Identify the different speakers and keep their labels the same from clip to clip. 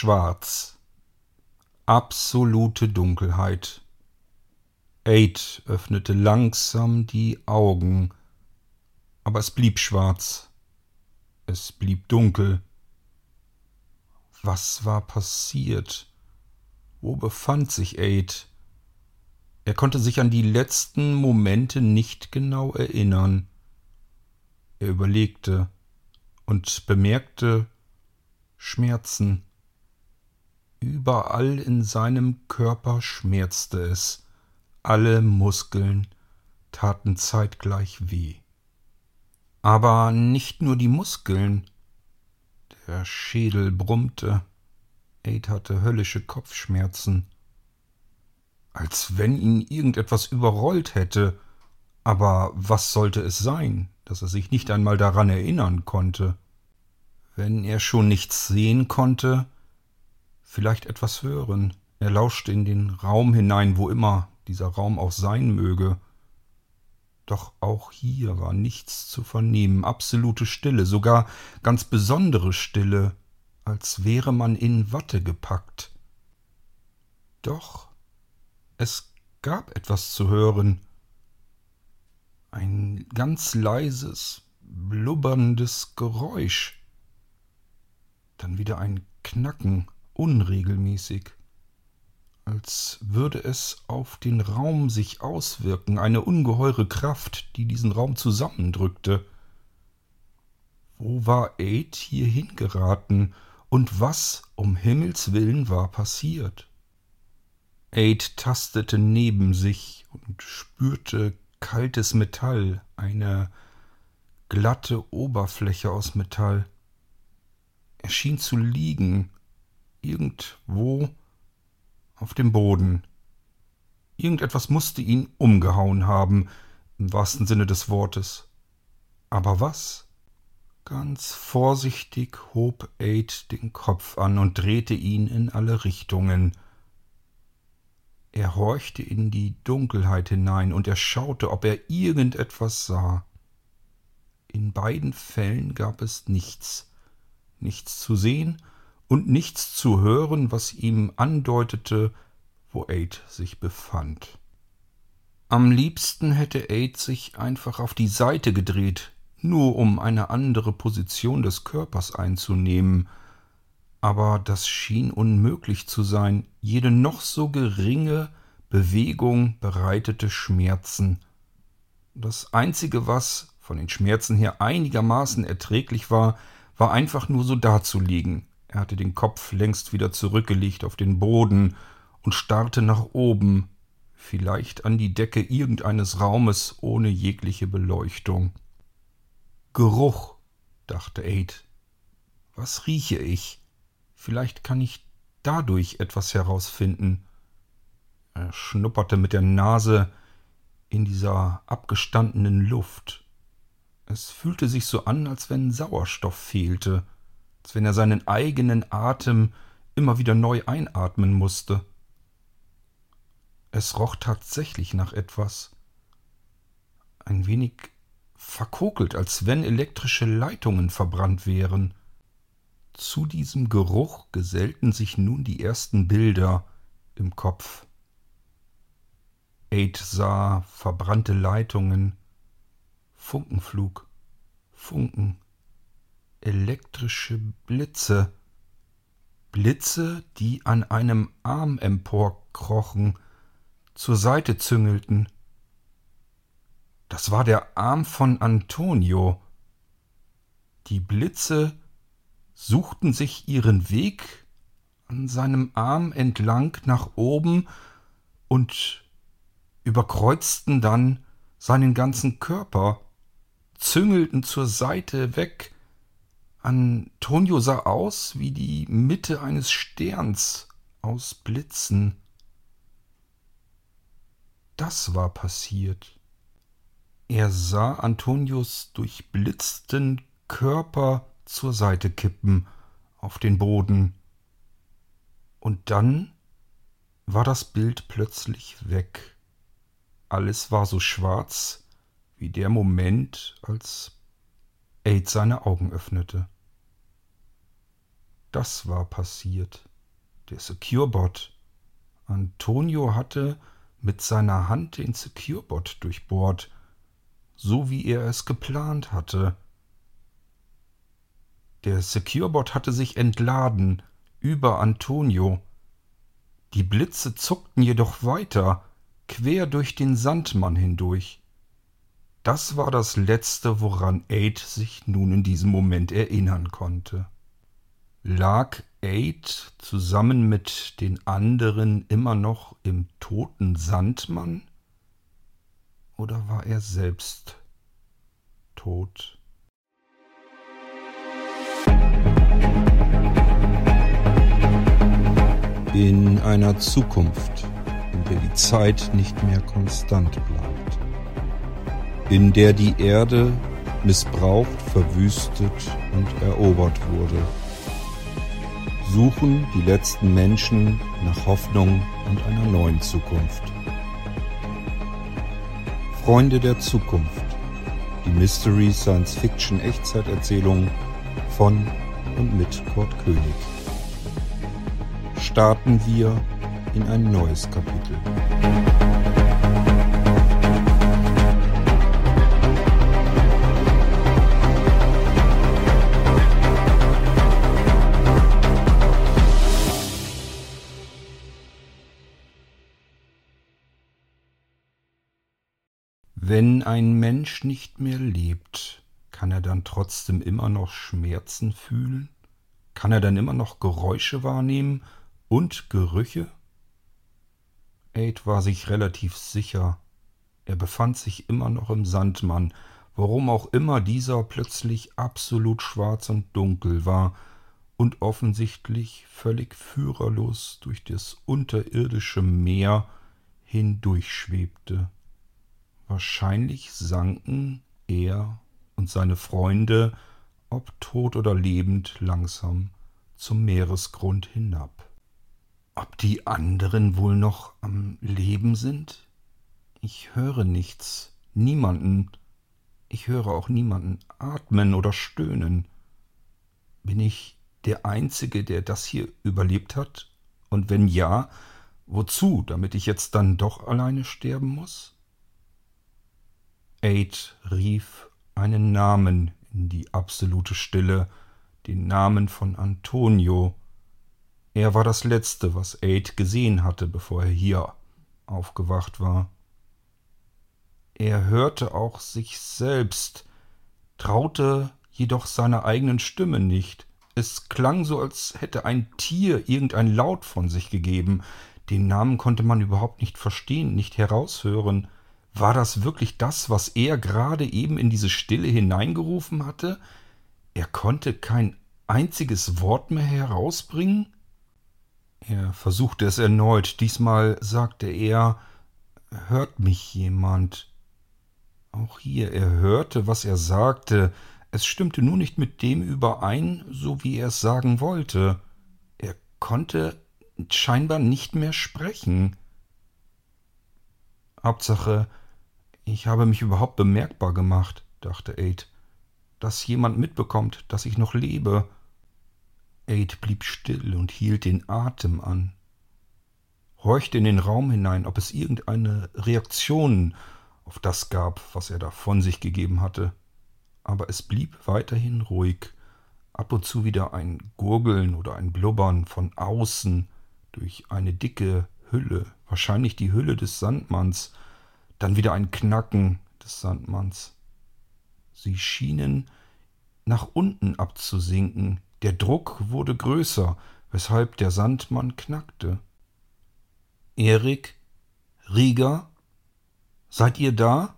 Speaker 1: Schwarz. Absolute Dunkelheit. Aid öffnete langsam die Augen, aber es blieb schwarz. Es blieb dunkel. Was war passiert? Wo befand sich Aid? Er konnte sich an die letzten Momente nicht genau erinnern. Er überlegte und bemerkte Schmerzen. Überall in seinem Körper schmerzte es, alle Muskeln taten zeitgleich weh. Aber nicht nur die Muskeln. Der Schädel brummte. Aid hatte höllische Kopfschmerzen. Als wenn ihn irgendetwas überrollt hätte. Aber was sollte es sein, dass er sich nicht einmal daran erinnern konnte? Wenn er schon nichts sehen konnte, vielleicht etwas hören. Er lauschte in den Raum hinein, wo immer dieser Raum auch sein möge. Doch auch hier war nichts zu vernehmen, absolute Stille, sogar ganz besondere Stille, als wäre man in Watte gepackt. Doch es gab etwas zu hören, ein ganz leises, blubberndes Geräusch, dann wieder ein Knacken, unregelmäßig als würde es auf den Raum sich auswirken, eine ungeheure Kraft, die diesen Raum zusammendrückte. Wo war Aid hier hingeraten und was um Himmels willen war passiert? Aid tastete neben sich und spürte kaltes Metall, eine glatte Oberfläche aus Metall. Er schien zu liegen, irgendwo auf dem Boden. Irgendetwas musste ihn umgehauen haben, im wahrsten Sinne des Wortes. Aber was? Ganz vorsichtig hob Aid den Kopf an und drehte ihn in alle Richtungen. Er horchte in die Dunkelheit hinein und er schaute, ob er irgendetwas sah. In beiden Fällen gab es nichts, nichts zu sehen und nichts zu hören, was ihm andeutete, wo Aid sich befand. Am liebsten hätte Aid sich einfach auf die Seite gedreht, nur um eine andere Position des Körpers einzunehmen, aber das schien unmöglich zu sein, jede noch so geringe Bewegung bereitete Schmerzen. Das Einzige, was von den Schmerzen her einigermaßen erträglich war, war einfach nur so dazulegen, er hatte den Kopf längst wieder zurückgelegt auf den Boden und starrte nach oben, vielleicht an die Decke irgendeines Raumes ohne jegliche Beleuchtung. Geruch, dachte Aid. Was rieche ich? Vielleicht kann ich dadurch etwas herausfinden. Er schnupperte mit der Nase in dieser abgestandenen Luft. Es fühlte sich so an, als wenn Sauerstoff fehlte als wenn er seinen eigenen Atem immer wieder neu einatmen musste. Es roch tatsächlich nach etwas. Ein wenig verkokelt, als wenn elektrische Leitungen verbrannt wären. Zu diesem Geruch gesellten sich nun die ersten Bilder im Kopf. Aid sah verbrannte Leitungen, Funkenflug, Funken, elektrische Blitze, Blitze, die an einem Arm emporkrochen, zur Seite züngelten. Das war der Arm von Antonio. Die Blitze suchten sich ihren Weg an seinem Arm entlang nach oben und überkreuzten dann seinen ganzen Körper, züngelten zur Seite weg, Antonio sah aus wie die Mitte eines Sterns aus Blitzen. Das war passiert. Er sah Antonios durchblitzten Körper zur Seite kippen auf den Boden. Und dann war das Bild plötzlich weg. Alles war so schwarz wie der Moment, als Aid seine Augen öffnete. das war passiert. Der Securebot. Antonio hatte mit seiner Hand den Securebot durchbohrt, so wie er es geplant hatte. Der Securebot hatte sich entladen über Antonio. Die Blitze zuckten jedoch weiter, quer durch den Sandmann hindurch. Das war das Letzte, woran Aid sich nun in diesem Moment erinnern konnte. Lag Aid zusammen mit den anderen immer noch im toten Sandmann? Oder war er selbst tot? In einer Zukunft, in der die Zeit nicht mehr konstant bleibt, in der die Erde missbraucht, verwüstet und erobert wurde, suchen die letzten Menschen nach Hoffnung und einer neuen Zukunft. Freunde der Zukunft, die Mystery Science Fiction Echtzeiterzählung von und mit Kurt König. Starten wir in ein neues Kapitel. Wenn ein Mensch nicht mehr lebt, kann er dann trotzdem immer noch Schmerzen fühlen? Kann er dann immer noch Geräusche wahrnehmen und Gerüche? Aid war sich relativ sicher. Er befand sich immer noch im Sandmann, warum auch immer dieser plötzlich absolut schwarz und dunkel war und offensichtlich völlig führerlos durch das unterirdische Meer hindurchschwebte. Wahrscheinlich sanken er und seine Freunde, ob tot oder lebend, langsam zum Meeresgrund hinab. Ob die anderen wohl noch am Leben sind? Ich höre nichts, niemanden. Ich höre auch niemanden atmen oder stöhnen. Bin ich der Einzige, der das hier überlebt hat? Und wenn ja, wozu, damit ich jetzt dann doch alleine sterben muss? Aid rief einen Namen in die absolute Stille, den Namen von Antonio. Er war das Letzte, was Aid gesehen hatte, bevor er hier aufgewacht war. Er hörte auch sich selbst, traute jedoch seiner eigenen Stimme nicht. Es klang so, als hätte ein Tier irgendein Laut von sich gegeben. Den Namen konnte man überhaupt nicht verstehen, nicht heraushören. War das wirklich das, was er gerade eben in diese Stille hineingerufen hatte? Er konnte kein einziges Wort mehr herausbringen? Er versuchte es erneut. Diesmal sagte er, hört mich jemand? Auch hier, er hörte, was er sagte. Es stimmte nur nicht mit dem überein, so wie er es sagen wollte. Er konnte scheinbar nicht mehr sprechen. Hauptsache, ich habe mich überhaupt bemerkbar gemacht, dachte Aid. Dass jemand mitbekommt, dass ich noch lebe. Aid blieb still und hielt den Atem an. Horchte in den Raum hinein, ob es irgendeine Reaktion auf das gab, was er da von sich gegeben hatte. Aber es blieb weiterhin ruhig. Ab und zu wieder ein Gurgeln oder ein Blubbern von außen durch eine dicke Hülle, wahrscheinlich die Hülle des Sandmanns, dann wieder ein Knacken des Sandmanns. Sie schienen nach unten abzusinken. Der Druck wurde größer, weshalb der Sandmann knackte. Erik, Rieger, seid ihr da?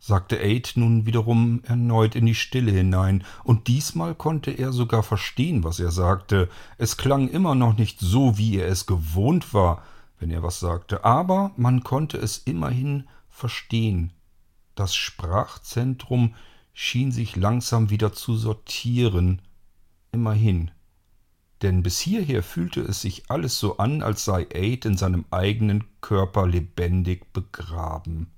Speaker 1: sagte Aid nun wiederum erneut in die Stille hinein, und diesmal konnte er sogar verstehen, was er sagte. Es klang immer noch nicht so, wie er es gewohnt war, wenn er was sagte, aber man konnte es immerhin verstehen. Das Sprachzentrum schien sich langsam wieder zu sortieren. Immerhin. Denn bis hierher fühlte es sich alles so an, als sei Aid in seinem eigenen Körper lebendig begraben.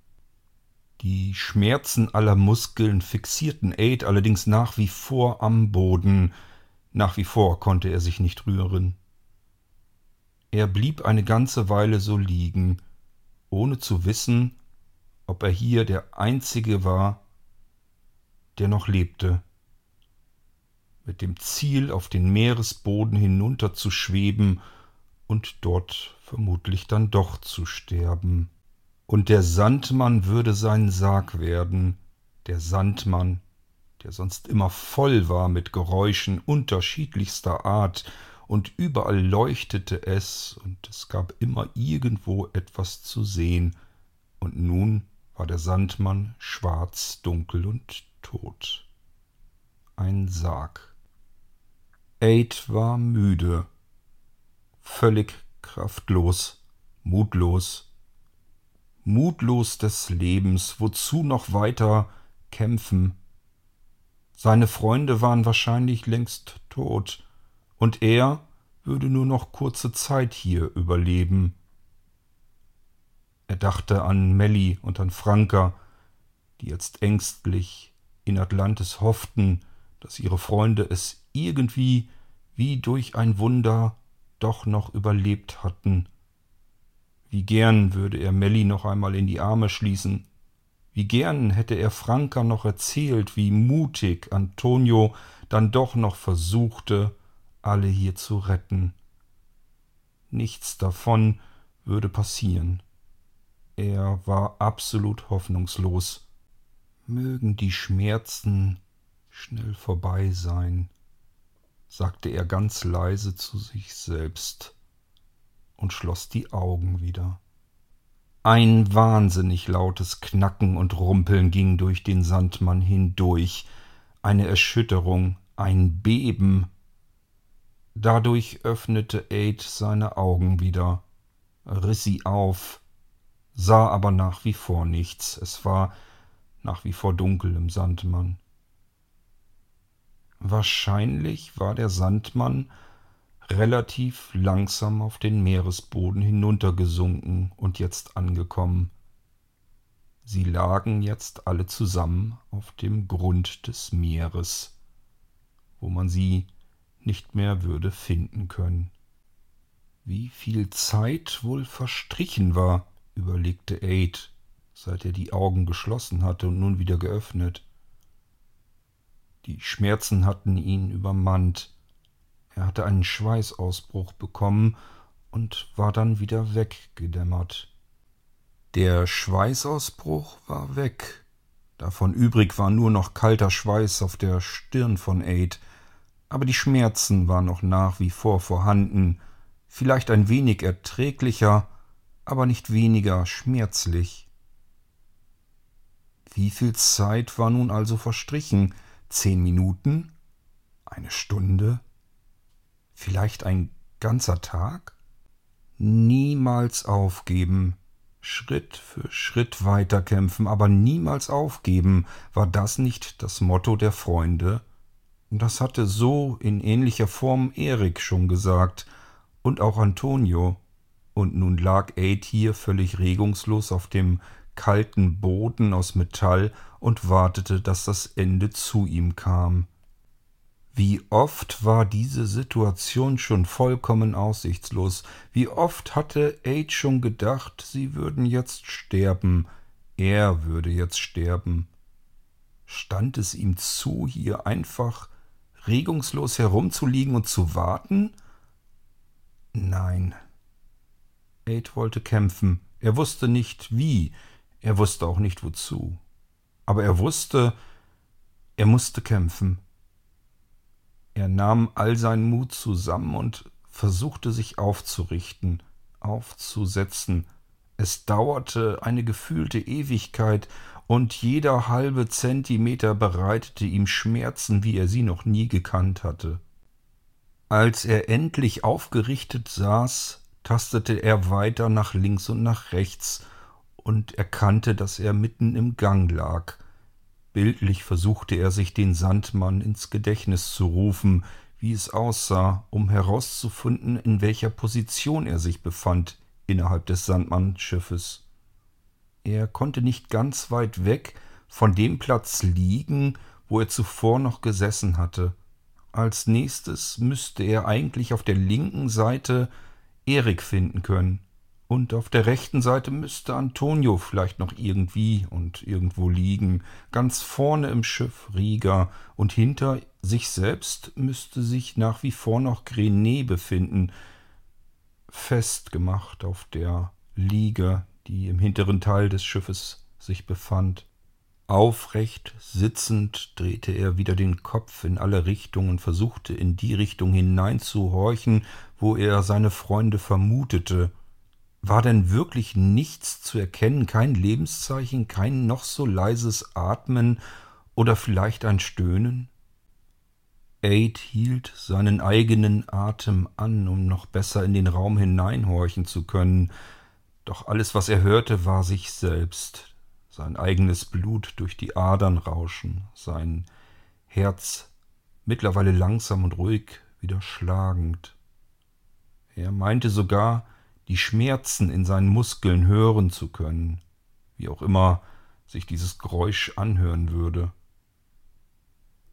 Speaker 1: Die Schmerzen aller Muskeln fixierten Aid allerdings nach wie vor am Boden. Nach wie vor konnte er sich nicht rühren. Er blieb eine ganze Weile so liegen, ohne zu wissen, ob er hier der Einzige war, der noch lebte, mit dem Ziel, auf den Meeresboden hinunter zu schweben und dort vermutlich dann doch zu sterben. Und der Sandmann würde sein Sarg werden, der Sandmann, der sonst immer voll war mit Geräuschen unterschiedlichster Art, und überall leuchtete es, und es gab immer irgendwo etwas zu sehen, und nun war der Sandmann schwarz, dunkel und tot. Ein Sarg. Aid war müde, völlig kraftlos, mutlos, mutlos des Lebens, wozu noch weiter kämpfen. Seine Freunde waren wahrscheinlich längst tot, und er würde nur noch kurze Zeit hier überleben. Er dachte an Melly und an Franka, die jetzt ängstlich in Atlantis hofften, dass ihre Freunde es irgendwie wie durch ein Wunder doch noch überlebt hatten. Wie gern würde er Melly noch einmal in die Arme schließen, wie gern hätte er Franka noch erzählt, wie mutig Antonio dann doch noch versuchte, alle hier zu retten. Nichts davon würde passieren. Er war absolut hoffnungslos. Mögen die Schmerzen schnell vorbei sein, sagte er ganz leise zu sich selbst und schloss die Augen wieder. Ein wahnsinnig lautes Knacken und Rumpeln ging durch den Sandmann hindurch, eine Erschütterung, ein Beben. Dadurch öffnete Aid seine Augen wieder, riss sie auf, sah aber nach wie vor nichts, es war nach wie vor dunkel im Sandmann. Wahrscheinlich war der Sandmann relativ langsam auf den Meeresboden hinuntergesunken und jetzt angekommen. Sie lagen jetzt alle zusammen auf dem Grund des Meeres, wo man sie nicht mehr würde finden können. Wie viel Zeit wohl verstrichen war, überlegte Aid, seit er die Augen geschlossen hatte und nun wieder geöffnet. Die Schmerzen hatten ihn übermannt, er hatte einen Schweißausbruch bekommen und war dann wieder weggedämmert. Der Schweißausbruch war weg. Davon übrig war nur noch kalter Schweiß auf der Stirn von Aid, aber die Schmerzen waren noch nach wie vor vorhanden, vielleicht ein wenig erträglicher, aber nicht weniger schmerzlich. Wie viel Zeit war nun also verstrichen? Zehn Minuten? Eine Stunde? Vielleicht ein ganzer Tag? Niemals aufgeben, Schritt für Schritt weiterkämpfen, aber niemals aufgeben, war das nicht das Motto der Freunde? Das hatte so in ähnlicher Form Erik schon gesagt und auch Antonio. Und nun lag Aid hier völlig regungslos auf dem kalten Boden aus Metall und wartete, dass das Ende zu ihm kam. Wie oft war diese Situation schon vollkommen aussichtslos, wie oft hatte Aid schon gedacht, sie würden jetzt sterben, er würde jetzt sterben. Stand es ihm zu, hier einfach regungslos herumzuliegen und zu warten? Nein. Aid wollte kämpfen. Er wusste nicht wie, er wusste auch nicht wozu. Aber er wusste, er musste kämpfen. Er nahm all seinen Mut zusammen und versuchte sich aufzurichten, aufzusetzen. Es dauerte eine gefühlte Ewigkeit, und jeder halbe Zentimeter bereitete ihm Schmerzen, wie er sie noch nie gekannt hatte. Als er endlich aufgerichtet saß, tastete er weiter nach links und nach rechts und erkannte, dass er mitten im Gang lag. Bildlich versuchte er sich den Sandmann ins Gedächtnis zu rufen, wie es aussah, um herauszufinden, in welcher Position er sich befand innerhalb des Sandmannschiffes. Er konnte nicht ganz weit weg von dem Platz liegen, wo er zuvor noch gesessen hatte, Als nächstes müsste er eigentlich auf der linken Seite Erik finden können. Und auf der rechten Seite müsste Antonio vielleicht noch irgendwie und irgendwo liegen. Ganz vorne im Schiff Rieger und hinter sich selbst müsste sich nach wie vor noch Grenet befinden, festgemacht auf der Liege, die im hinteren Teil des Schiffes sich befand. Aufrecht sitzend drehte er wieder den Kopf in alle Richtungen und versuchte in die Richtung hineinzuhorchen, wo er seine Freunde vermutete. War denn wirklich nichts zu erkennen, kein Lebenszeichen, kein noch so leises Atmen oder vielleicht ein Stöhnen? Aid hielt seinen eigenen Atem an, um noch besser in den Raum hineinhorchen zu können, doch alles, was er hörte, war sich selbst, sein eigenes Blut durch die Adern rauschen, sein Herz mittlerweile langsam und ruhig wieder schlagend. Er meinte sogar, die Schmerzen in seinen Muskeln hören zu können, wie auch immer sich dieses Geräusch anhören würde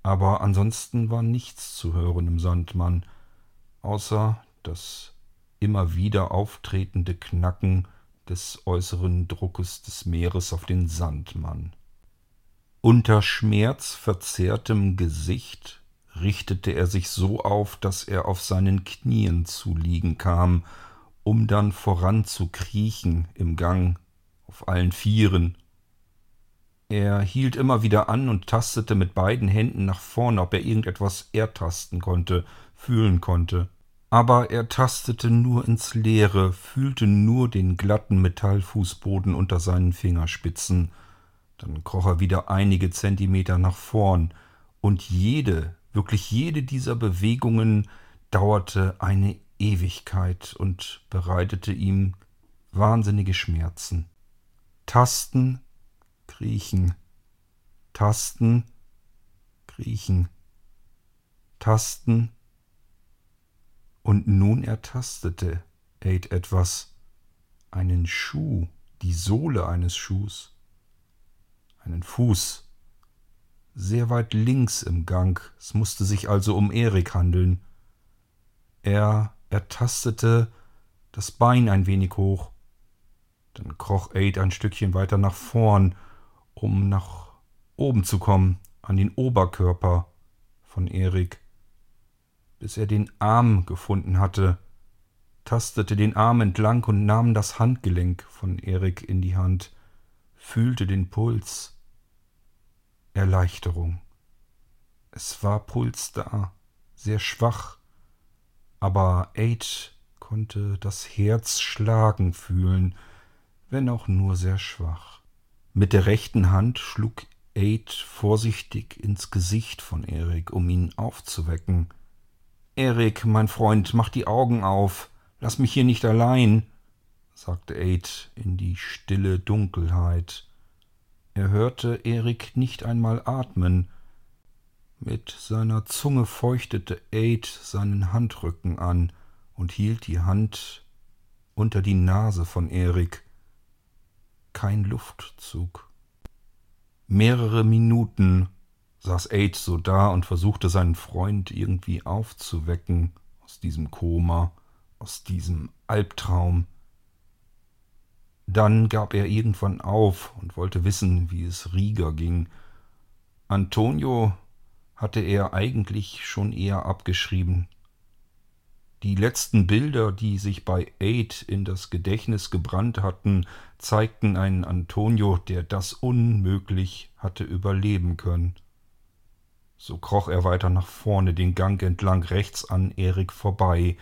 Speaker 1: aber ansonsten war nichts zu hören im Sandmann, außer das immer wieder auftretende Knacken des äußeren Druckes des Meeres auf den Sandmann. Unter schmerzverzerrtem Gesicht richtete er sich so auf, dass er auf seinen Knien zu liegen kam, um dann voranzukriechen im Gang auf allen Vieren er hielt immer wieder an und tastete mit beiden Händen nach vorne, ob er irgendetwas ertasten konnte, fühlen konnte. Aber er tastete nur ins Leere, fühlte nur den glatten Metallfußboden unter seinen Fingerspitzen. Dann kroch er wieder einige Zentimeter nach vorn, und jede, wirklich jede dieser Bewegungen dauerte eine Ewigkeit und bereitete ihm wahnsinnige Schmerzen. Tasten, kriechen, tasten, kriechen, tasten. Und nun ertastete Aid etwas, einen Schuh, die Sohle eines Schuhs, einen Fuß, sehr weit links im Gang, es musste sich also um Erik handeln. Er ertastete das Bein ein wenig hoch, dann kroch Aid ein Stückchen weiter nach vorn um nach oben zu kommen, an den Oberkörper von Erik, bis er den Arm gefunden hatte, tastete den Arm entlang und nahm das Handgelenk von Erik in die Hand, fühlte den Puls. Erleichterung. Es war Puls da, sehr schwach, aber Aid konnte das Herz schlagen fühlen, wenn auch nur sehr schwach. Mit der rechten Hand schlug Aid vorsichtig ins Gesicht von Erik, um ihn aufzuwecken. Erik, mein Freund, mach die Augen auf. Lass mich hier nicht allein, sagte Aid in die stille Dunkelheit. Er hörte Erik nicht einmal atmen. Mit seiner Zunge feuchtete Aid seinen Handrücken an und hielt die Hand unter die Nase von Erik kein Luftzug. Mehrere Minuten saß Aid so da und versuchte seinen Freund irgendwie aufzuwecken aus diesem Koma, aus diesem Albtraum. Dann gab er irgendwann auf und wollte wissen, wie es Rieger ging. Antonio hatte er eigentlich schon eher abgeschrieben. Die letzten Bilder, die sich bei Aid in das Gedächtnis gebrannt hatten, zeigten einen Antonio, der das unmöglich hatte überleben können. So kroch er weiter nach vorne den Gang entlang rechts an Erik vorbei,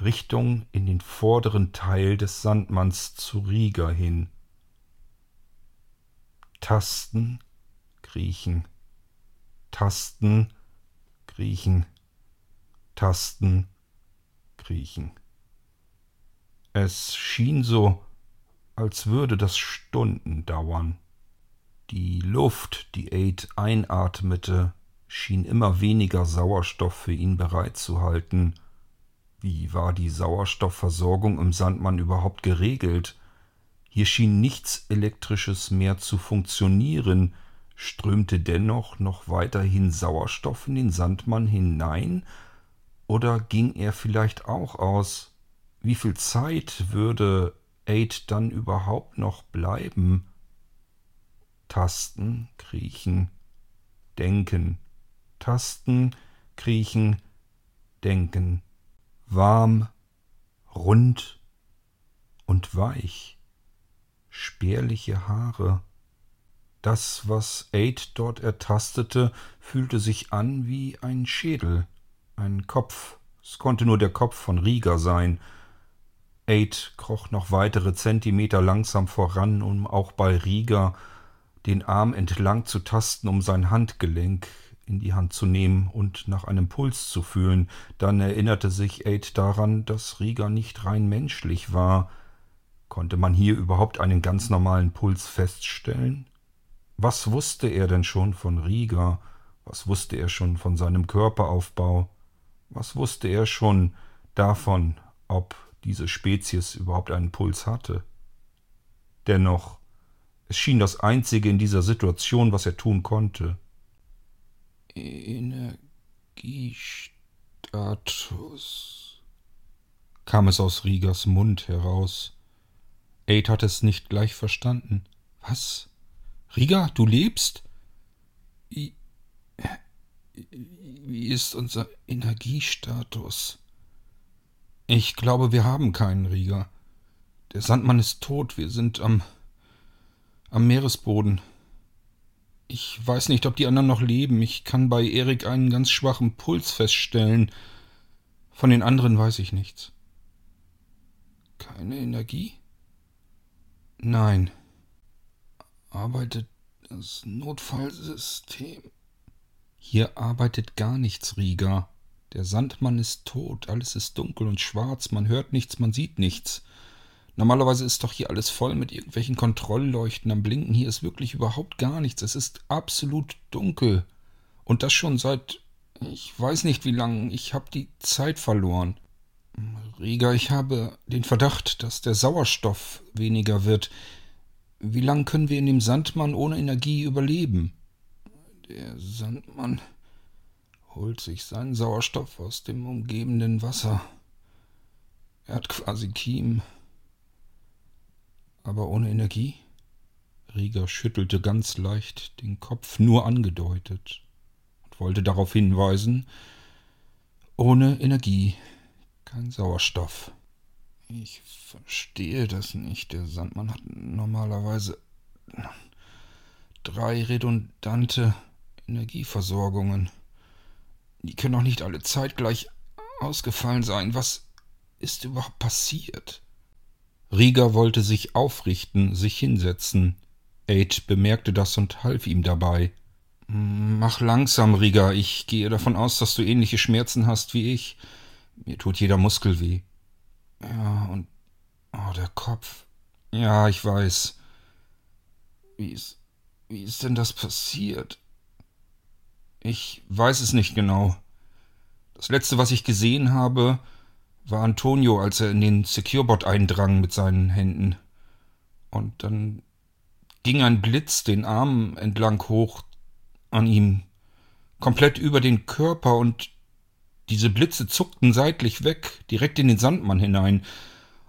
Speaker 1: Richtung in den vorderen Teil des Sandmanns zu Rieger hin. Tasten, kriechen, Tasten, kriechen, Tasten, kriechen. Es schien so, als würde das Stunden dauern. Die Luft, die Aid einatmete, schien immer weniger Sauerstoff für ihn bereitzuhalten. Wie war die Sauerstoffversorgung im Sandmann überhaupt geregelt? Hier schien nichts Elektrisches mehr zu funktionieren, Strömte dennoch noch weiterhin Sauerstoff in den Sandmann hinein, oder ging er vielleicht auch aus? Wie viel Zeit würde Aid dann überhaupt noch bleiben? Tasten, kriechen, denken. Tasten, kriechen, denken. Warm, rund und weich. Spärliche Haare. Das, was Aid dort ertastete, fühlte sich an wie ein Schädel, ein Kopf. Es konnte nur der Kopf von Rieger sein. Aid kroch noch weitere Zentimeter langsam voran, um auch bei Rieger den Arm entlang zu tasten, um sein Handgelenk in die Hand zu nehmen und nach einem Puls zu fühlen. Dann erinnerte sich Aid daran, dass Rieger nicht rein menschlich war. Konnte man hier überhaupt einen ganz normalen Puls feststellen? Was wusste er denn schon von Rieger? Was wusste er schon von seinem Körperaufbau? Was wusste er schon davon, ob diese Spezies überhaupt einen Puls hatte? Dennoch, es schien das Einzige in dieser Situation, was er tun konnte. Energiestatus, kam es aus Riegers Mund heraus. Aid hatte es nicht gleich verstanden. Was? Riga, du lebst? Wie, wie ist unser Energiestatus? Ich glaube, wir haben keinen, Riga. Der Sandmann ist tot. Wir sind am, am Meeresboden. Ich weiß nicht, ob die anderen noch leben. Ich kann bei Erik einen ganz schwachen Puls feststellen. Von den anderen weiß ich nichts. Keine Energie? Nein arbeitet das Notfallsystem. Hier arbeitet gar nichts, Rieger. Der Sandmann ist tot, alles ist dunkel und schwarz, man hört nichts, man sieht nichts. Normalerweise ist doch hier alles voll mit irgendwelchen Kontrollleuchten am Blinken. Hier ist wirklich überhaupt gar nichts. Es ist absolut dunkel. Und das schon seit ich weiß nicht wie lang. Ich habe die Zeit verloren. Rieger, ich habe den Verdacht, dass der Sauerstoff weniger wird. Wie lang können wir in dem Sandmann ohne Energie überleben? Der Sandmann holt sich seinen Sauerstoff aus dem umgebenden Wasser. Er hat quasi Kiem. Aber ohne Energie? Rieger schüttelte ganz leicht den Kopf, nur angedeutet, und wollte darauf hinweisen, ohne Energie kein Sauerstoff. Ich verstehe das nicht. Der Sandmann hat normalerweise drei redundante Energieversorgungen. Die können doch nicht alle zeitgleich ausgefallen sein. Was ist überhaupt passiert? Rieger wollte sich aufrichten, sich hinsetzen. Aid bemerkte das und half ihm dabei. Mach langsam, Rieger. Ich gehe davon aus, dass du ähnliche Schmerzen hast wie ich. Mir tut jeder Muskel weh. Ja, und. Oh, der Kopf. Ja, ich weiß. Wie ist. Wie ist denn das passiert? Ich weiß es nicht genau. Das letzte, was ich gesehen habe, war Antonio, als er in den Securebot eindrang mit seinen Händen. Und dann ging ein Blitz den Arm entlang hoch an ihm, komplett über den Körper und diese Blitze zuckten seitlich weg, direkt in den Sandmann hinein.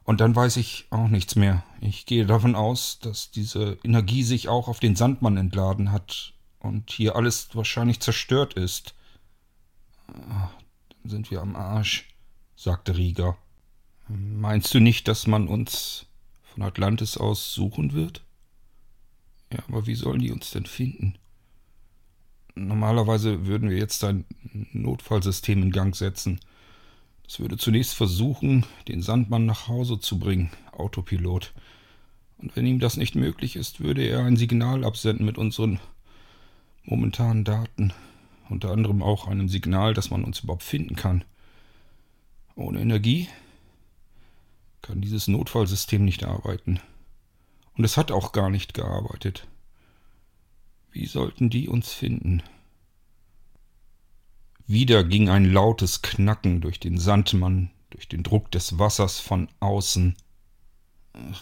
Speaker 1: Und dann weiß ich auch nichts mehr. Ich gehe davon aus, dass diese Energie sich auch auf den Sandmann entladen hat und hier alles wahrscheinlich zerstört ist. Ah, dann sind wir am Arsch, sagte Rieger. Meinst du nicht, dass man uns von Atlantis aus suchen wird? Ja, aber wie sollen die uns denn finden? Normalerweise würden wir jetzt ein Notfallsystem in Gang setzen. Das würde zunächst versuchen, den Sandmann nach Hause zu bringen, Autopilot. Und wenn ihm das nicht möglich ist, würde er ein Signal absenden mit unseren momentanen Daten. Unter anderem auch einem Signal, dass man uns überhaupt finden kann. Ohne Energie kann dieses Notfallsystem nicht arbeiten. Und es hat auch gar nicht gearbeitet. Wie sollten die uns finden? Wieder ging ein lautes Knacken durch den Sandmann, durch den Druck des Wassers von außen.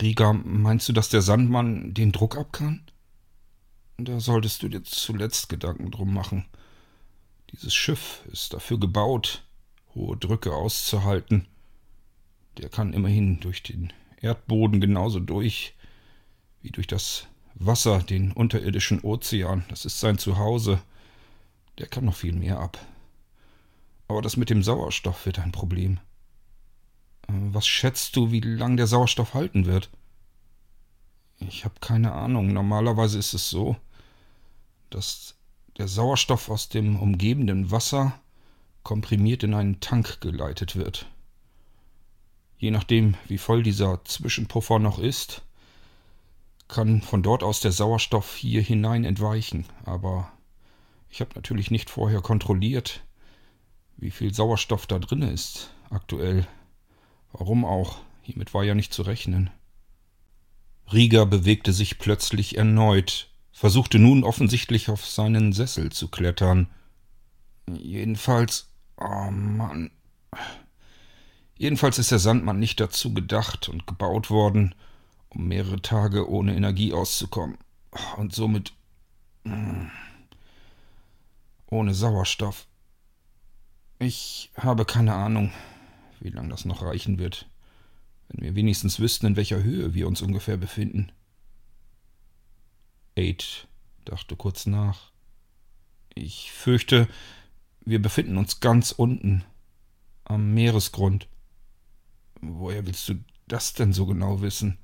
Speaker 1: Riga, meinst du, dass der Sandmann den Druck ab kann? Da solltest du dir zuletzt Gedanken drum machen. Dieses Schiff ist dafür gebaut, hohe Drücke auszuhalten. Der kann immerhin durch den Erdboden genauso durch wie durch das Wasser, den unterirdischen Ozean. Das ist sein Zuhause. Der kann noch viel mehr ab. Aber das mit dem Sauerstoff wird ein Problem. Äh, was schätzt du, wie lang der Sauerstoff halten wird? Ich habe keine Ahnung. Normalerweise ist es so, dass der Sauerstoff aus dem umgebenden Wasser komprimiert in einen Tank geleitet wird. Je nachdem, wie voll dieser Zwischenpuffer noch ist, kann von dort aus der Sauerstoff hier hinein entweichen. Aber ich habe natürlich nicht vorher kontrolliert, wie viel Sauerstoff da drin ist aktuell. Warum auch? Hiermit war ja nicht zu rechnen. Rieger bewegte sich plötzlich erneut, versuchte nun offensichtlich auf seinen Sessel zu klettern. Jedenfalls. Oh Mann. Jedenfalls ist der Sandmann nicht dazu gedacht und gebaut worden, um mehrere Tage ohne Energie auszukommen. Und somit. Mm, ohne Sauerstoff. Ich habe keine Ahnung, wie lange das noch reichen wird, wenn wir wenigstens wüssten, in welcher Höhe wir uns ungefähr befinden. Aid dachte kurz nach. Ich fürchte, wir befinden uns ganz unten, am Meeresgrund. Woher willst du das denn so genau wissen?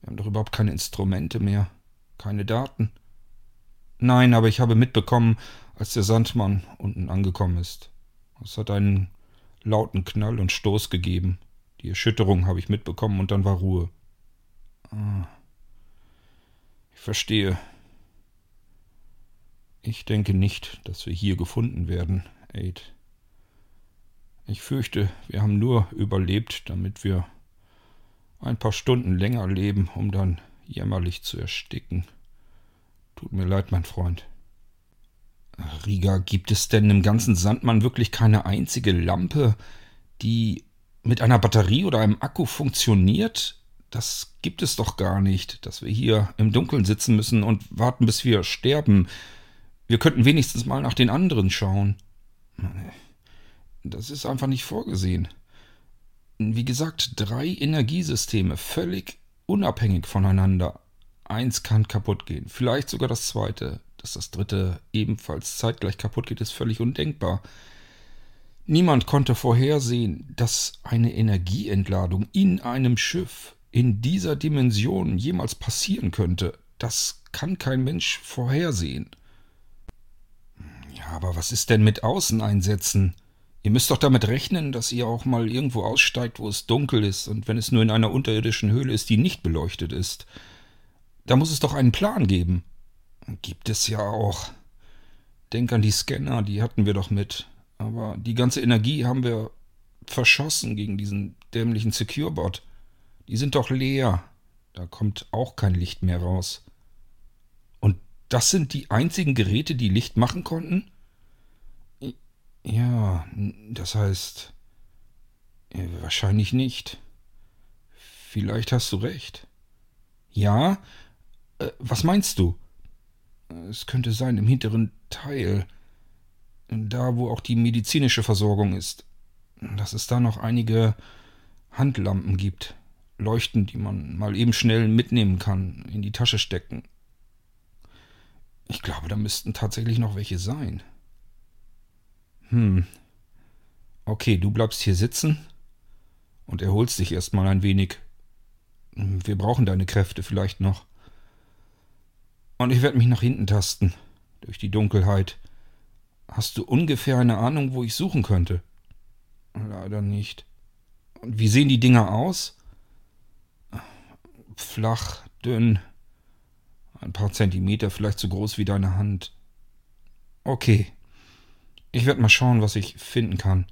Speaker 1: Wir haben doch überhaupt keine Instrumente mehr, keine Daten. Nein, aber ich habe mitbekommen, als der Sandmann unten angekommen ist. Es hat einen lauten Knall und Stoß gegeben. Die Erschütterung habe ich mitbekommen und dann war Ruhe. Ah. Ich verstehe. Ich denke nicht, dass wir hier gefunden werden, Aid. Ich fürchte, wir haben nur überlebt, damit wir ein paar Stunden länger leben, um dann jämmerlich zu ersticken. Tut mir leid, mein Freund. Riga, gibt es denn im ganzen Sandmann wirklich keine einzige Lampe, die mit einer Batterie oder einem Akku funktioniert? Das gibt es doch gar nicht, dass wir hier im Dunkeln sitzen müssen und warten, bis wir sterben. Wir könnten wenigstens mal nach den anderen schauen. Das ist einfach nicht vorgesehen. Wie gesagt, drei Energiesysteme, völlig unabhängig voneinander. Eins kann kaputt gehen, vielleicht sogar das zweite. Dass das dritte ebenfalls zeitgleich kaputt geht, ist völlig undenkbar. Niemand konnte vorhersehen, dass eine Energieentladung in einem Schiff in dieser Dimension jemals passieren könnte. Das kann kein Mensch vorhersehen. Ja, aber was ist denn mit Außeneinsätzen? Ihr müsst doch damit rechnen, dass ihr auch mal irgendwo aussteigt, wo es dunkel ist, und wenn es nur in einer unterirdischen Höhle ist, die nicht beleuchtet ist. Da muss es doch einen Plan geben. Gibt es ja auch. Denk an die Scanner, die hatten wir doch mit. Aber die ganze Energie haben wir verschossen gegen diesen dämlichen Securebot. Die sind doch leer. Da kommt auch kein Licht mehr raus. Und das sind die einzigen Geräte, die Licht machen konnten? Ja, das heißt. Wahrscheinlich nicht. Vielleicht hast du recht. Ja? Äh, was meinst du? Es könnte sein im hinteren Teil. Da, wo auch die medizinische Versorgung ist. Dass es da noch einige Handlampen gibt. Leuchten, die man mal eben schnell mitnehmen kann, in die Tasche stecken. Ich glaube, da müssten tatsächlich noch welche sein. Hm. Okay, du bleibst hier sitzen und erholst dich erstmal ein wenig. Wir brauchen deine Kräfte vielleicht noch. Und ich werde mich nach hinten tasten, durch die Dunkelheit. Hast du ungefähr eine Ahnung, wo ich suchen könnte? Leider nicht. Und wie sehen die Dinger aus? Flach, dünn, ein paar Zentimeter, vielleicht so groß wie deine Hand. Okay. Ich werde mal schauen, was ich finden kann.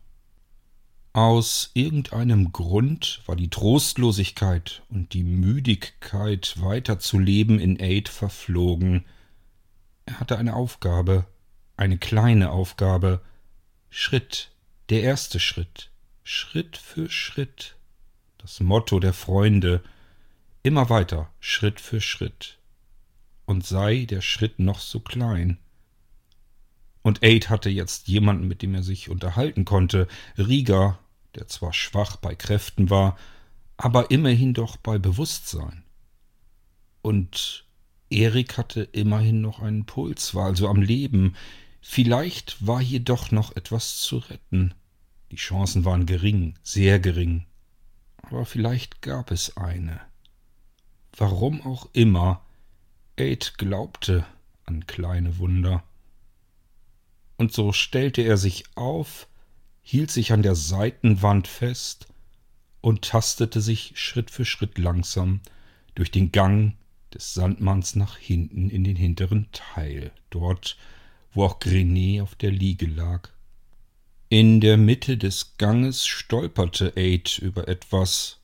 Speaker 1: Aus irgendeinem Grund war die Trostlosigkeit und die Müdigkeit weiterzuleben in Aid verflogen. Er hatte eine Aufgabe, eine kleine Aufgabe. Schritt, der erste Schritt, Schritt für Schritt. Das Motto der Freunde. Immer weiter, Schritt für Schritt. und sei der Schritt noch so klein. Und Aid hatte jetzt jemanden, mit dem er sich unterhalten konnte, Rieger, der zwar schwach bei Kräften war, aber immerhin doch bei Bewusstsein. Und Erik hatte immerhin noch einen Puls, war also am Leben. Vielleicht war hier doch noch etwas zu retten. Die Chancen waren gering, sehr gering. Aber vielleicht gab es eine. Warum auch immer, Aid glaubte an kleine Wunder. Und so stellte er sich auf, hielt sich an der Seitenwand fest und tastete sich Schritt für Schritt langsam durch den Gang des Sandmanns nach hinten in den hinteren Teil, dort, wo auch Grenet auf der Liege lag. In der Mitte des Ganges stolperte Aid über etwas.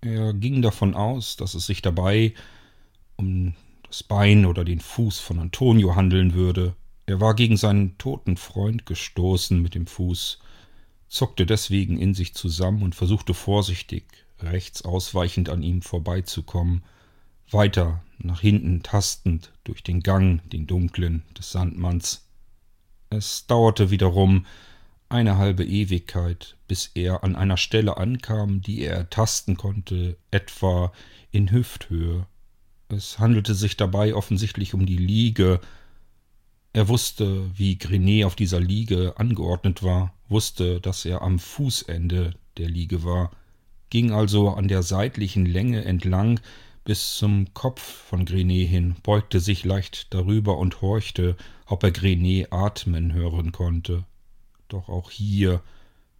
Speaker 1: Er ging davon aus, dass es sich dabei um das Bein oder den Fuß von Antonio handeln würde. Er war gegen seinen toten Freund gestoßen mit dem Fuß, zuckte deswegen in sich zusammen und versuchte vorsichtig, rechts ausweichend an ihm vorbeizukommen, weiter nach hinten tastend durch den Gang, den dunklen, des Sandmanns. Es dauerte wiederum eine halbe Ewigkeit, bis er an einer Stelle ankam, die er ertasten konnte, etwa in Hüfthöhe. Es handelte sich dabei offensichtlich um die Liege. Er wusste, wie Grenet auf dieser Liege angeordnet war, wusste, dass er am Fußende der Liege war, ging also an der seitlichen Länge entlang, bis zum Kopf von Grenet hin, beugte sich leicht darüber und horchte, ob er Grenet atmen hören konnte. Doch auch hier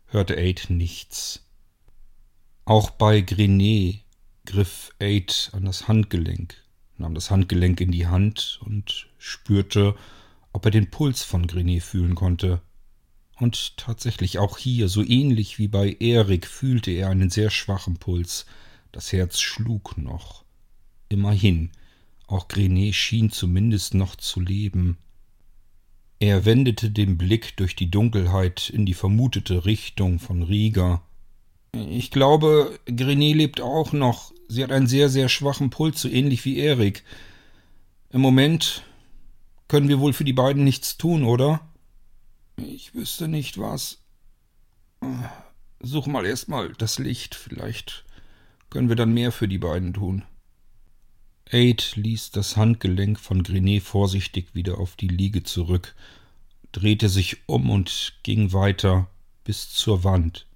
Speaker 1: hörte Aid nichts. Auch bei Grenet griff Aid an das Handgelenk, nahm das Handgelenk in die Hand und spürte, ob er den Puls von Grenet fühlen konnte. Und tatsächlich auch hier, so ähnlich wie bei Erik, fühlte er einen sehr schwachen Puls. Das Herz schlug noch. Immerhin, auch Grenet schien zumindest noch zu leben. Er wendete den Blick durch die Dunkelheit in die vermutete Richtung von Rieger. Ich glaube, Grenet lebt auch noch. Sie hat einen sehr, sehr schwachen Puls, so ähnlich wie Erik. Im Moment können wir wohl für die beiden nichts tun, oder? Ich wüsste nicht was. Such mal erstmal das Licht. Vielleicht können wir dann mehr für die beiden tun. Aid ließ das Handgelenk von Grenet vorsichtig wieder auf die Liege zurück, drehte sich um und ging weiter bis zur Wand.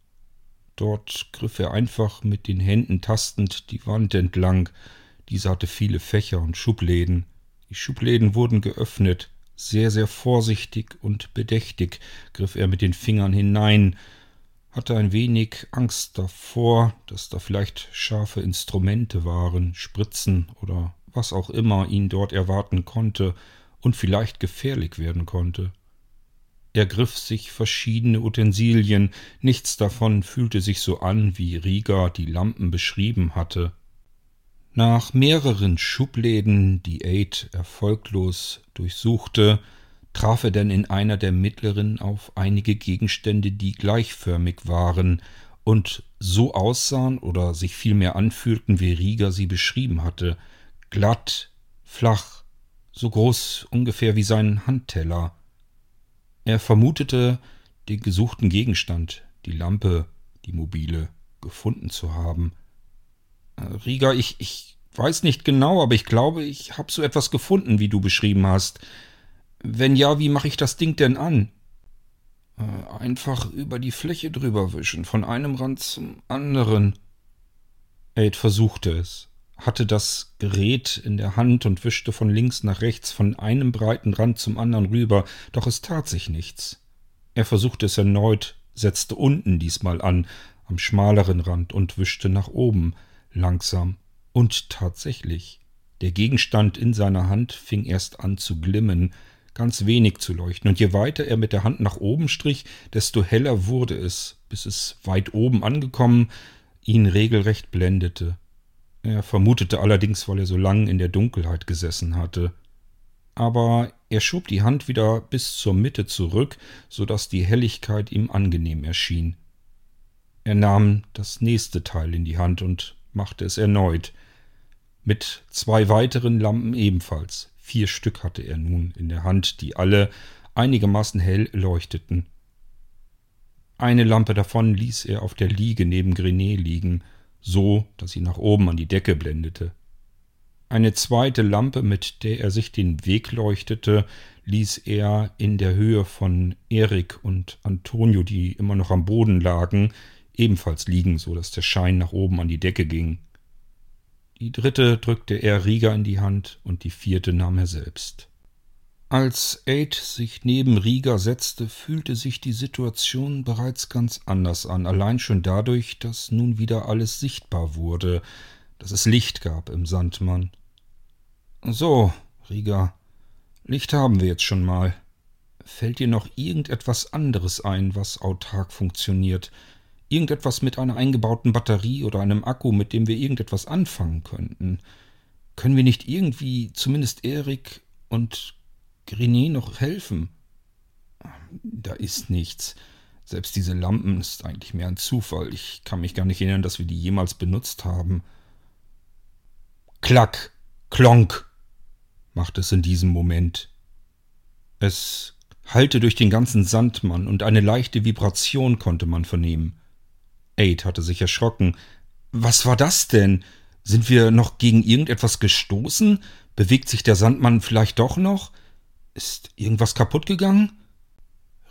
Speaker 1: Dort griff er einfach mit den Händen tastend die Wand entlang. Diese hatte viele Fächer und Schubläden. Die Schubläden wurden geöffnet. Sehr, sehr vorsichtig und bedächtig griff er mit den Fingern hinein, hatte ein wenig Angst davor, dass da vielleicht scharfe Instrumente waren, Spritzen oder was auch immer ihn dort erwarten konnte und vielleicht gefährlich werden konnte. Er griff sich verschiedene Utensilien, nichts davon fühlte sich so an, wie Rieger die Lampen beschrieben hatte. Nach mehreren Schubläden, die Aid erfolglos durchsuchte, traf er denn in einer der mittleren auf einige Gegenstände, die gleichförmig waren und so aussahen oder sich vielmehr anfühlten, wie Rieger sie beschrieben hatte, glatt, flach, so groß ungefähr wie sein Handteller. Er vermutete, den gesuchten Gegenstand, die Lampe, die mobile, gefunden zu haben. Rieger, ich, ich weiß nicht genau, aber ich glaube, ich habe so etwas gefunden, wie du beschrieben hast. Wenn ja, wie mache ich das Ding denn an? Äh, einfach über die Fläche drüber wischen, von einem Rand zum anderen. Aid versuchte es, hatte das Gerät in der Hand und wischte von links nach rechts, von einem breiten Rand zum anderen rüber, doch es tat sich nichts. Er versuchte es erneut, setzte unten diesmal an, am schmaleren Rand und wischte nach oben, langsam. Und tatsächlich, der Gegenstand in seiner Hand fing erst an zu glimmen, ganz wenig zu leuchten, und je weiter er mit der Hand nach oben strich, desto heller wurde es, bis es weit oben angekommen ihn regelrecht blendete. Er vermutete allerdings, weil er so lang in der Dunkelheit gesessen hatte. Aber er schob die Hand wieder bis zur Mitte zurück, so dass die Helligkeit ihm angenehm erschien. Er nahm das nächste Teil in die Hand und machte es erneut, mit zwei weiteren Lampen ebenfalls, Vier Stück hatte er nun in der Hand, die alle einigermaßen hell leuchteten. Eine Lampe davon ließ er auf der Liege neben Grenet liegen, so dass sie nach oben an die Decke blendete. Eine zweite Lampe, mit der er sich den Weg leuchtete, ließ er in der Höhe von Erik und Antonio, die immer noch am Boden lagen, ebenfalls liegen, so dass der Schein nach oben an die Decke ging. Die dritte drückte er Rieger in die Hand und die vierte nahm er selbst. Als Aid sich neben Rieger setzte, fühlte sich die Situation bereits ganz anders an, allein schon dadurch, dass nun wieder alles sichtbar wurde, dass es Licht gab im Sandmann. So, Rieger, Licht haben wir jetzt schon mal. Fällt dir noch irgendetwas anderes ein, was autark funktioniert? Irgendetwas mit einer eingebauten Batterie oder einem Akku, mit dem wir irgendetwas anfangen könnten? Können wir nicht irgendwie zumindest Erik und Grenier noch helfen? Da ist nichts. Selbst diese Lampen ist eigentlich mehr ein Zufall. Ich kann mich gar nicht erinnern, dass wir die jemals benutzt haben. Klack, klonk, machte es in diesem Moment. Es hallte durch den ganzen Sandmann und eine leichte Vibration konnte man vernehmen. Aid hatte sich erschrocken. Was war das denn? Sind wir noch gegen irgendetwas gestoßen? Bewegt sich der Sandmann vielleicht doch noch? Ist irgendwas kaputt gegangen?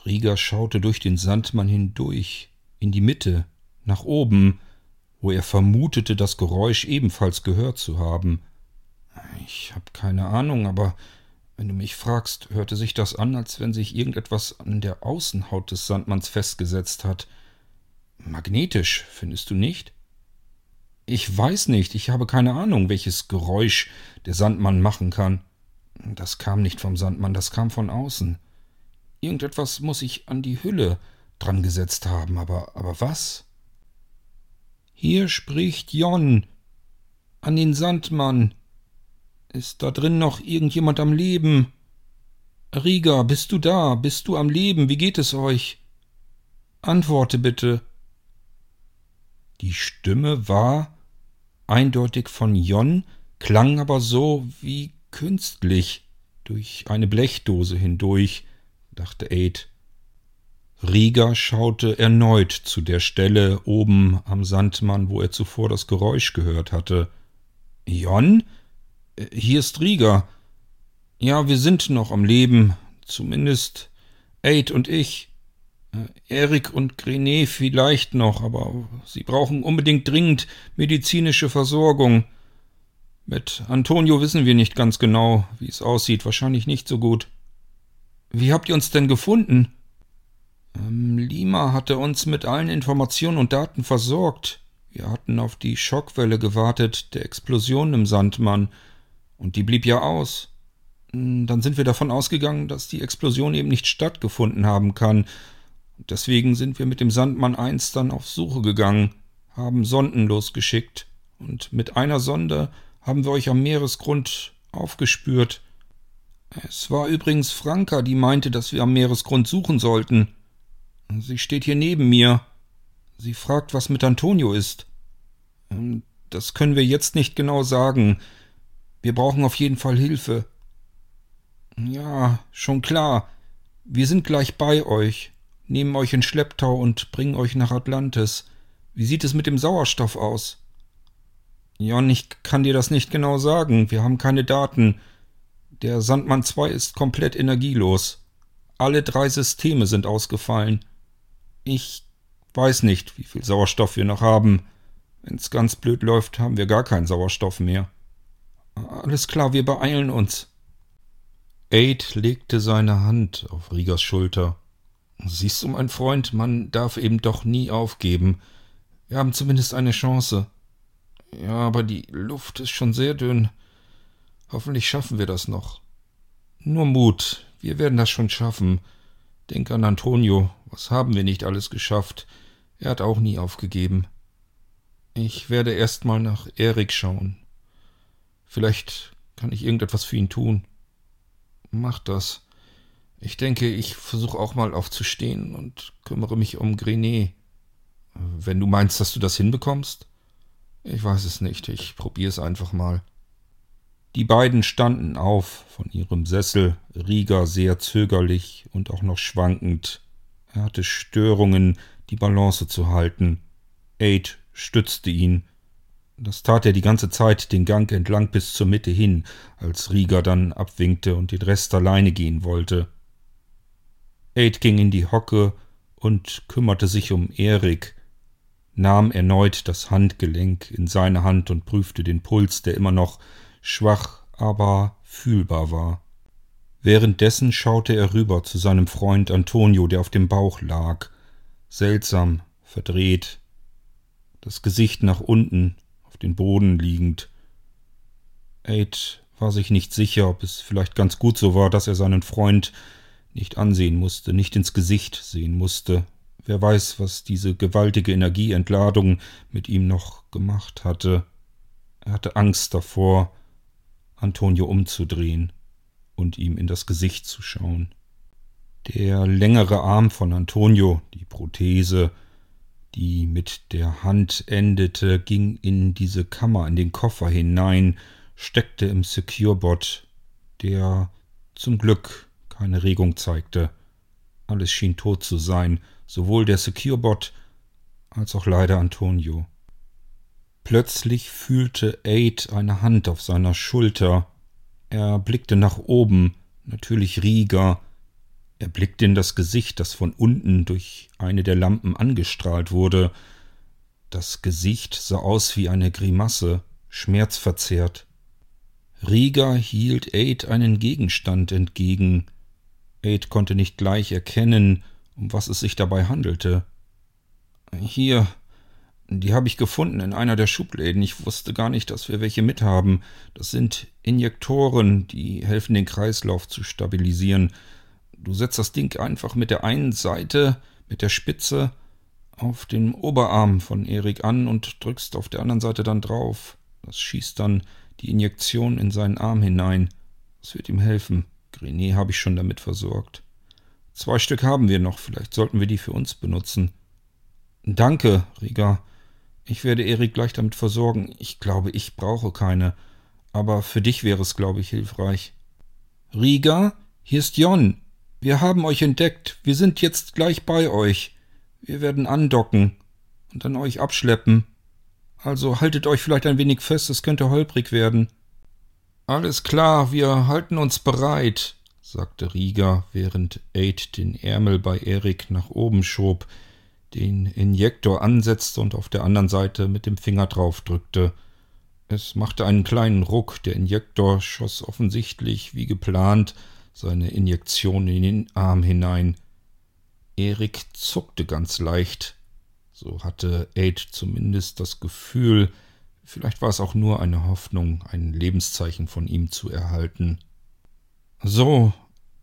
Speaker 1: Rieger schaute durch den Sandmann hindurch, in die Mitte, nach oben, wo er vermutete, das Geräusch ebenfalls gehört zu haben. Ich habe keine Ahnung, aber wenn du mich fragst, hörte sich das an, als wenn sich irgendetwas an der Außenhaut des Sandmanns festgesetzt hat. Magnetisch, findest du nicht? Ich weiß nicht, ich habe keine Ahnung, welches Geräusch der Sandmann machen kann. Das kam nicht vom Sandmann, das kam von außen. Irgendetwas muss ich an die Hülle dran gesetzt haben, aber, aber was? Hier spricht Jon. An den Sandmann. Ist da drin noch irgendjemand am Leben? Riga, bist du da? Bist du am Leben? Wie geht es euch? Antworte bitte. Die Stimme war eindeutig von Jon, klang aber so wie künstlich durch eine Blechdose hindurch, dachte Aid. Rieger schaute erneut zu der Stelle oben am Sandmann, wo er zuvor das Geräusch gehört hatte. Jon? Hier ist Rieger. Ja, wir sind noch am Leben. Zumindest Aid und ich. Äh, Erik und Grenet vielleicht noch, aber sie brauchen unbedingt dringend medizinische Versorgung. Mit Antonio wissen wir nicht ganz genau, wie es aussieht. Wahrscheinlich nicht so gut. Wie habt ihr uns denn gefunden? Ähm, Lima hatte uns mit allen Informationen und Daten versorgt. Wir hatten auf die Schockwelle gewartet, der Explosion im Sandmann. Und die blieb ja aus. Hm, dann sind wir davon ausgegangen, dass die Explosion eben nicht stattgefunden haben kann. Deswegen sind wir mit dem Sandmann 1 dann auf Suche gegangen, haben Sonden losgeschickt. Und mit einer Sonde haben wir euch am Meeresgrund aufgespürt. Es war übrigens Franka, die meinte, dass wir am Meeresgrund suchen sollten. Sie steht hier neben mir. Sie fragt, was mit Antonio ist. Hm, das können wir jetzt nicht genau sagen. Wir brauchen auf jeden Fall Hilfe. Ja, schon klar. Wir sind gleich bei euch, nehmen euch in Schlepptau und bringen euch nach Atlantis. Wie sieht es mit dem Sauerstoff aus? Jon, ich kann dir das nicht genau sagen. Wir haben keine Daten. Der Sandmann 2 ist komplett energielos. Alle drei Systeme sind ausgefallen. Ich weiß nicht, wie viel Sauerstoff wir noch haben. Wenn's ganz blöd läuft, haben wir gar keinen Sauerstoff mehr. Alles klar, wir beeilen uns. Aid legte seine Hand auf Riegers Schulter. Siehst du, mein Freund, man darf eben doch nie aufgeben. Wir haben zumindest eine Chance. Ja, aber die Luft ist schon sehr dünn. Hoffentlich schaffen wir das noch. Nur Mut, wir werden das schon schaffen. Denk an Antonio, was haben wir nicht alles geschafft? Er hat auch nie aufgegeben. Ich werde erst mal nach Erik schauen. Vielleicht kann ich irgendetwas für ihn tun. Mach das. Ich denke, ich versuche auch mal aufzustehen und kümmere mich um Grenet. Wenn du meinst, dass du das hinbekommst? Ich weiß es nicht. Ich probiere es einfach mal. Die beiden standen auf von ihrem Sessel, Rieger sehr zögerlich und auch noch schwankend. Er hatte Störungen, die Balance zu halten. Aid stützte ihn. Das tat er die ganze Zeit den Gang entlang bis zur Mitte hin, als Rieger dann abwinkte und den Rest alleine gehen wollte. Aid ging in die Hocke und kümmerte sich um Erik, nahm erneut das Handgelenk in seine Hand und prüfte den Puls, der immer noch schwach, aber fühlbar war. Währenddessen schaute er rüber zu seinem Freund Antonio, der auf dem Bauch lag, seltsam, verdreht, das Gesicht nach unten, auf den Boden liegend. Aid war sich nicht sicher, ob es vielleicht ganz gut so war, dass er seinen Freund nicht ansehen musste, nicht ins Gesicht sehen musste. Wer weiß, was diese gewaltige Energieentladung mit ihm noch gemacht hatte. Er hatte Angst davor, Antonio umzudrehen und ihm in das Gesicht zu schauen. Der längere Arm von Antonio, die Prothese, die mit der Hand endete, ging in diese Kammer, in den Koffer hinein, steckte im Securebot, der zum Glück keine Regung zeigte. Alles schien tot zu sein, sowohl der Securebot als auch leider Antonio. Plötzlich fühlte Aid eine Hand auf seiner Schulter. Er blickte nach oben, natürlich Rieger. Er blickte in das Gesicht, das von unten durch eine der Lampen angestrahlt wurde. Das Gesicht sah aus wie eine Grimasse, schmerzverzerrt. Rieger hielt Aid einen Gegenstand entgegen. Aid konnte nicht gleich erkennen, um was es sich dabei handelte. Hier, die habe ich gefunden in einer der Schubläden. Ich wusste gar nicht, dass wir welche mithaben. Das sind Injektoren, die helfen, den Kreislauf zu stabilisieren. Du setzt das Ding einfach mit der einen Seite, mit der Spitze, auf den Oberarm von Erik an und drückst auf der anderen Seite dann drauf. Das schießt dann die Injektion in seinen Arm hinein. Das wird ihm helfen. Grenet habe ich schon damit versorgt. Zwei Stück haben wir noch, vielleicht sollten wir die für uns benutzen. Danke, Rieger. Ich werde Erik gleich damit versorgen. Ich glaube, ich brauche keine. Aber für dich wäre es, glaube ich, hilfreich. Rieger, hier ist Jon. Wir haben euch entdeckt. Wir sind jetzt gleich bei euch. Wir werden andocken und dann euch abschleppen. Also haltet euch vielleicht ein wenig fest, es könnte holprig werden. Alles klar, wir halten uns bereit, sagte Rieger, während Aid den Ärmel bei Erik nach oben schob, den Injektor ansetzte und auf der anderen Seite mit dem Finger draufdrückte. Es machte einen kleinen Ruck, der Injektor schoss offensichtlich, wie geplant, seine Injektion in den Arm hinein. Erik zuckte ganz leicht. So hatte Aid zumindest das Gefühl, vielleicht war es auch nur eine Hoffnung, ein Lebenszeichen von ihm zu erhalten. So,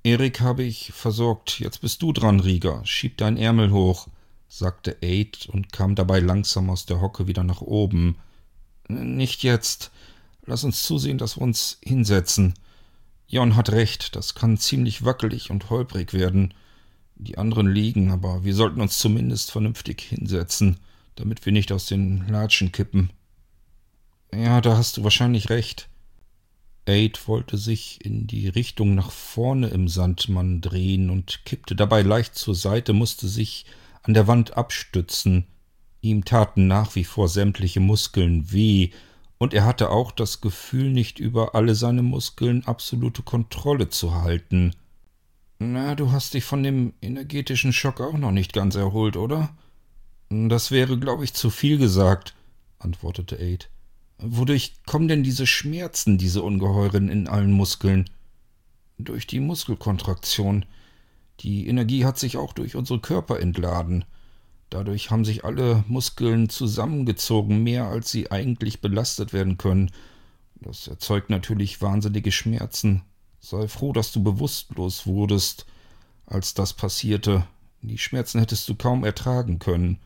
Speaker 1: Erik habe ich versorgt. Jetzt bist du dran, Rieger. Schieb dein Ärmel hoch sagte Aid und kam dabei langsam aus der Hocke wieder nach oben. Nicht jetzt. Lass uns zusehen, dass wir uns hinsetzen. Jon hat recht, das kann ziemlich wackelig und holprig werden. Die anderen liegen, aber wir sollten uns zumindest vernünftig hinsetzen, damit wir nicht aus den Latschen kippen. Ja, da hast du wahrscheinlich recht. Aid wollte sich in die Richtung nach vorne im Sandmann drehen und kippte dabei leicht zur Seite, musste sich an der Wand abstützen. Ihm taten nach wie vor sämtliche Muskeln weh, und er hatte auch das Gefühl, nicht über alle seine Muskeln absolute Kontrolle zu halten. Na, du hast dich von dem energetischen Schock auch noch nicht ganz erholt, oder? Das wäre, glaube ich, zu viel gesagt, antwortete Aid. Wodurch kommen denn diese Schmerzen, diese ungeheuren in allen Muskeln? Durch die Muskelkontraktion. Die Energie hat sich auch durch unsere Körper entladen. Dadurch haben sich alle Muskeln zusammengezogen, mehr als sie eigentlich belastet werden können. Das erzeugt natürlich wahnsinnige Schmerzen. Sei froh, dass du bewusstlos wurdest, als das passierte. Die Schmerzen hättest du kaum ertragen können.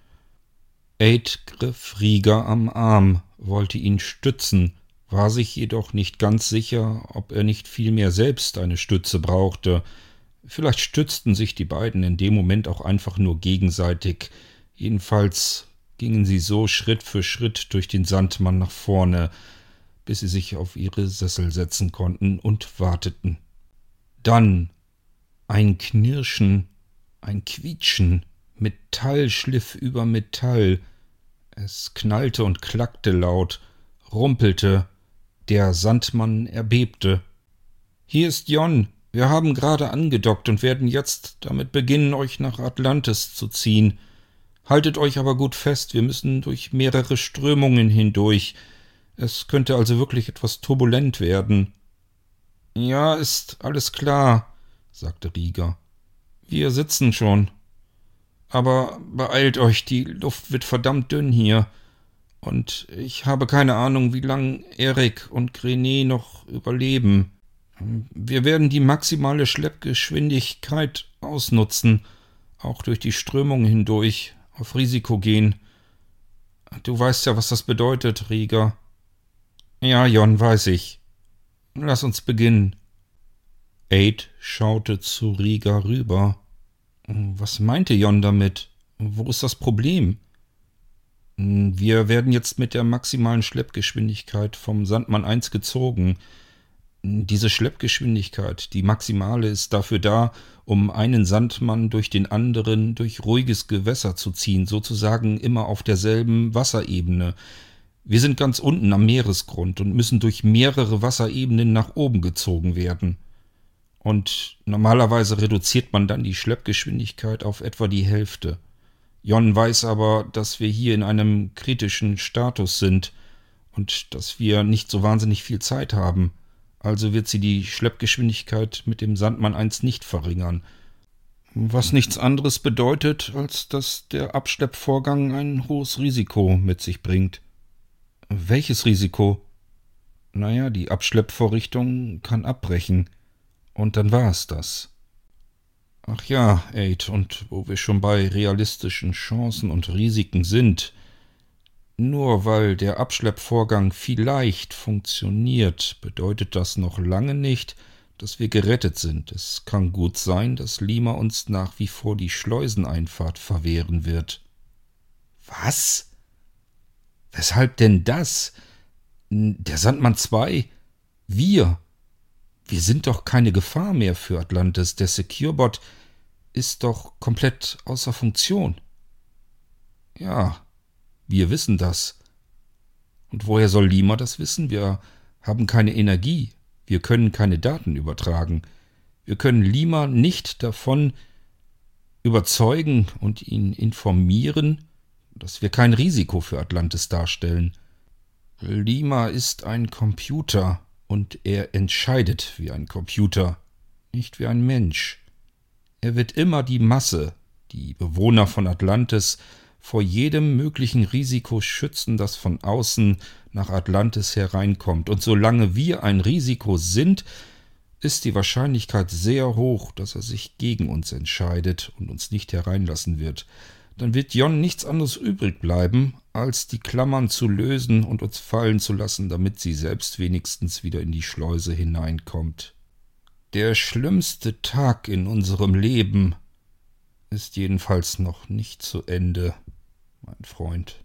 Speaker 1: Aid griff Rieger am Arm, wollte ihn stützen, war sich jedoch nicht ganz sicher, ob er nicht vielmehr selbst eine Stütze brauchte, Vielleicht stützten sich die beiden in dem Moment auch einfach nur gegenseitig. Jedenfalls gingen sie so Schritt für Schritt durch den Sandmann nach vorne, bis sie sich auf ihre Sessel setzen konnten und warteten. Dann ein Knirschen, ein Quietschen, Metall schliff über Metall, es knallte und klackte laut, rumpelte, der Sandmann erbebte. Hier ist Jon, wir haben gerade angedockt und werden jetzt damit beginnen, euch nach Atlantis zu ziehen. Haltet euch aber gut fest, wir müssen durch mehrere Strömungen hindurch. Es könnte also wirklich etwas turbulent werden. Ja, ist alles klar, sagte Rieger. Wir sitzen schon. Aber beeilt euch, die Luft wird verdammt dünn hier. Und ich habe keine Ahnung, wie lang Erik und Grenet noch überleben. Wir werden die maximale Schleppgeschwindigkeit ausnutzen, auch durch die Strömung hindurch, auf Risiko gehen. Du weißt ja, was das bedeutet, Rieger. Ja, Jon, weiß ich. Lass uns beginnen. Aid schaute zu Rieger rüber. Was meinte Jon damit? Wo ist das Problem? Wir werden jetzt mit der maximalen Schleppgeschwindigkeit vom Sandmann 1 gezogen. Diese Schleppgeschwindigkeit, die maximale, ist dafür da, um einen Sandmann durch den anderen durch ruhiges Gewässer zu ziehen, sozusagen immer auf derselben Wasserebene. Wir sind ganz unten am Meeresgrund und müssen durch mehrere Wasserebenen nach oben gezogen werden. Und normalerweise reduziert man dann die Schleppgeschwindigkeit auf etwa die Hälfte. Jon weiß aber, dass wir hier in einem kritischen Status sind und dass wir nicht so wahnsinnig viel Zeit haben. Also wird sie die Schleppgeschwindigkeit mit dem Sandmann 1 nicht verringern. Was nichts anderes bedeutet, als dass der Abschleppvorgang ein hohes Risiko mit sich bringt. Welches Risiko? Naja, die Abschleppvorrichtung kann abbrechen. Und dann war es das. Ach ja, Aid, und wo wir schon bei realistischen Chancen und Risiken sind, nur weil der Abschleppvorgang vielleicht funktioniert, bedeutet das noch lange nicht, dass wir gerettet sind. Es kann gut sein, dass Lima uns nach wie vor die Schleuseneinfahrt verwehren wird. Was? Weshalb denn das? Der Sandmann 2? Wir? Wir sind doch keine Gefahr mehr für Atlantis. Der Securebot ist doch komplett außer Funktion. Ja, wir wissen das. Und woher soll Lima das wissen? Wir haben keine Energie. Wir können keine Daten übertragen. Wir können Lima nicht davon überzeugen und ihn informieren, dass wir kein Risiko für Atlantis darstellen. Lima ist ein Computer und er entscheidet wie ein Computer, nicht wie ein Mensch. Er wird immer die Masse, die Bewohner von Atlantis, vor jedem möglichen Risiko schützen, das von außen nach Atlantis hereinkommt. Und solange wir ein Risiko sind, ist die Wahrscheinlichkeit sehr hoch, dass er sich gegen uns entscheidet und uns nicht hereinlassen wird dann wird Jon nichts anderes übrig bleiben, als die Klammern zu lösen und uns fallen zu lassen, damit sie selbst wenigstens wieder in die Schleuse hineinkommt. Der schlimmste Tag in unserem Leben ist jedenfalls noch nicht zu Ende, mein Freund.